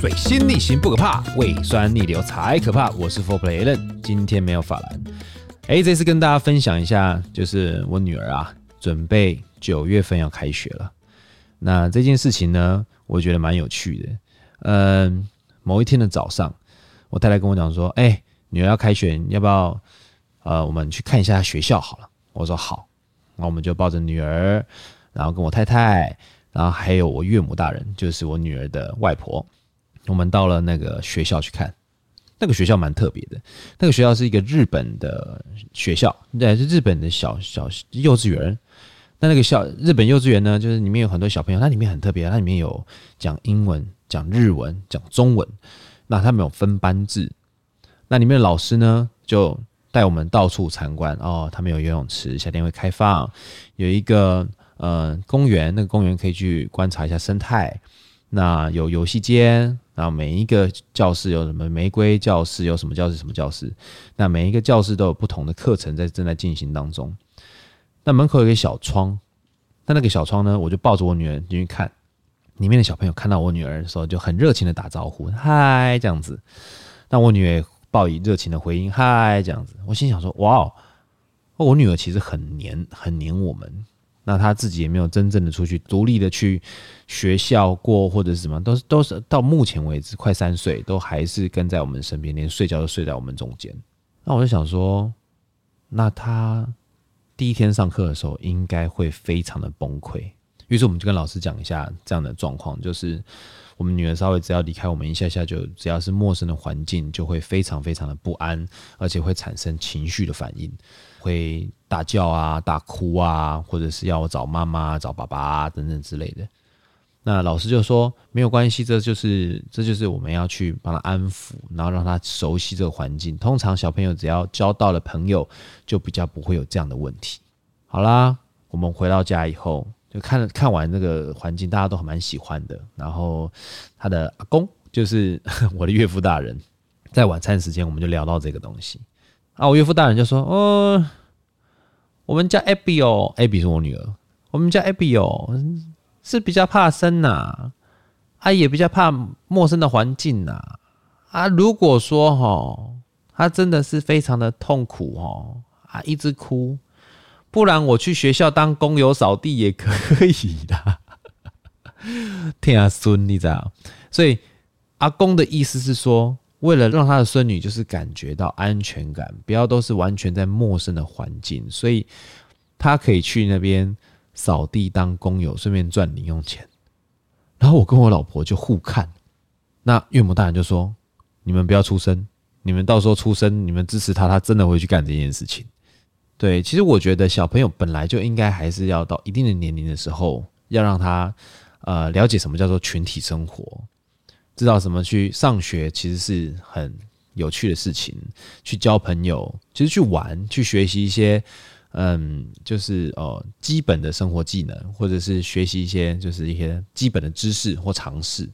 水星逆行不可怕，胃酸逆流才可怕。我是 Four Play Allen，今天没有法兰。哎，这次跟大家分享一下，就是我女儿啊，准备九月份要开学了。那这件事情呢，我觉得蛮有趣的。嗯，某一天的早上，我太太跟我讲说：“哎，女儿要开学，要不要呃，我们去看一下学校好了？”我说：“好。”那我们就抱着女儿，然后跟我太太，然后还有我岳母大人，就是我女儿的外婆，我们到了那个学校去看。那个学校蛮特别的，那个学校是一个日本的学校，对，是日本的小小幼稚园。那那个小日本幼稚园呢，就是里面有很多小朋友，它里面很特别，它里面有讲英文、讲日文、讲中文。那他们有分班制，那里面的老师呢，就带我们到处参观哦。他们有游泳池，夏天会开放，有一个呃公园，那个公园可以去观察一下生态。那有游戏间。然后每一个教室有什么玫瑰教室，有什么教室什么教室，那每一个教室都有不同的课程在正在进行当中。那门口有一个小窗，那那个小窗呢，我就抱着我女儿进去看，里面的小朋友看到我女儿的时候就很热情的打招呼，嗨这样子。那我女儿报以热情的回应，嗨这样子。我心想说，哇哦，我女儿其实很黏，很黏我们。那他自己也没有真正的出去独立的去学校过，或者是什么，都是都是到目前为止快三岁，都还是跟在我们身边，连睡觉都睡在我们中间。那我就想说，那他第一天上课的时候应该会非常的崩溃。于是我们就跟老师讲一下这样的状况，就是我们女儿稍微只要离开我们一下下，就只要是陌生的环境，就会非常非常的不安，而且会产生情绪的反应。会大叫啊、大哭啊，或者是要我找妈妈、找爸爸啊等等之类的。那老师就说没有关系，这就是这就是我们要去帮他安抚，然后让他熟悉这个环境。通常小朋友只要交到了朋友，就比较不会有这样的问题。好啦，我们回到家以后，就看看完那个环境，大家都还蛮喜欢的。然后他的阿公就是 我的岳父大人，在晚餐时间我们就聊到这个东西。啊！我岳父大人就说：“哦，我们家 Abby 哦，Abby 是我女儿。我们家 Abby 哦，是比较怕生呐，啊，也比较怕陌生的环境呐。啊，如果说哈，他真的是非常的痛苦哦，啊，一直哭，不然我去学校当工友扫地也可以的。听阿孙，你知道？所以阿公的意思是说。”为了让他的孙女就是感觉到安全感，不要都是完全在陌生的环境，所以他可以去那边扫地当工友，顺便赚零用钱。然后我跟我老婆就互看，那岳母大人就说：“你们不要出声，你们到时候出声，你们支持他，他真的会去干这件事情。”对，其实我觉得小朋友本来就应该还是要到一定的年龄的时候，要让他呃了解什么叫做群体生活。知道什么去上学其实是很有趣的事情，去交朋友，其实去玩，去学习一些，嗯，就是呃基本的生活技能，或者是学习一些就是一些基本的知识或常识。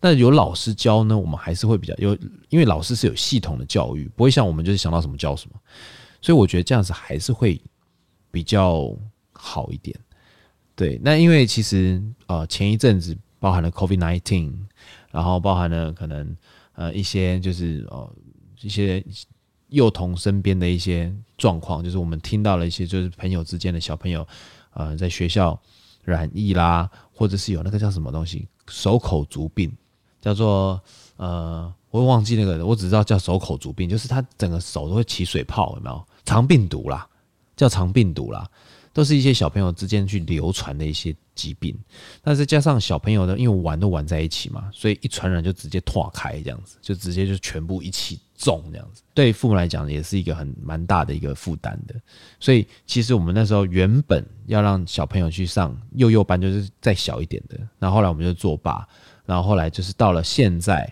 那有老师教呢，我们还是会比较有，因为老师是有系统的教育，不会像我们就是想到什么教什么，所以我觉得这样子还是会比较好一点。对，那因为其实呃前一阵子包含了 COVID-19。然后包含了可能呃一些就是呃一些幼童身边的一些状况，就是我们听到了一些就是朋友之间的小朋友呃在学校染疫啦，或者是有那个叫什么东西手口足病，叫做呃我忘记那个，我只知道叫手口足病，就是他整个手都会起水泡，有没有？肠病毒啦，叫肠病毒啦。都是一些小朋友之间去流传的一些疾病，那再加上小朋友呢，因为玩都玩在一起嘛，所以一传染就直接拓开这样子，就直接就全部一起中这样子。对父母来讲也是一个很蛮大的一个负担的。所以其实我们那时候原本要让小朋友去上幼幼班，就是再小一点的，然后后来我们就作罢，然后后来就是到了现在，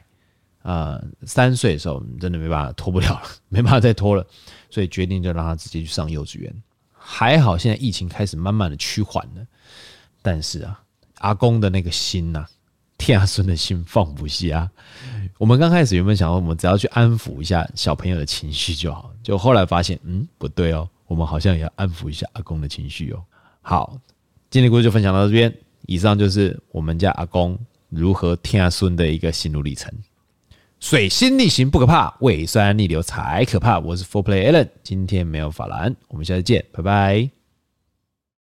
呃，三岁的时候真的没办法拖不了了，没办法再拖了，所以决定就让他直接去上幼稚园。还好，现在疫情开始慢慢的趋缓了，但是啊，阿公的那个心呐、啊，天阿孙的心放不下。我们刚开始原本想说，我们只要去安抚一下小朋友的情绪就好，就后来发现，嗯，不对哦，我们好像也要安抚一下阿公的情绪哦。好，今天的故事就分享到这边，以上就是我们家阿公如何天阿孙的一个心路历程。水星逆行不可怕，胃酸逆流才可怕。我是 Four Play Allen，今天没有法兰，我们下次见，拜拜。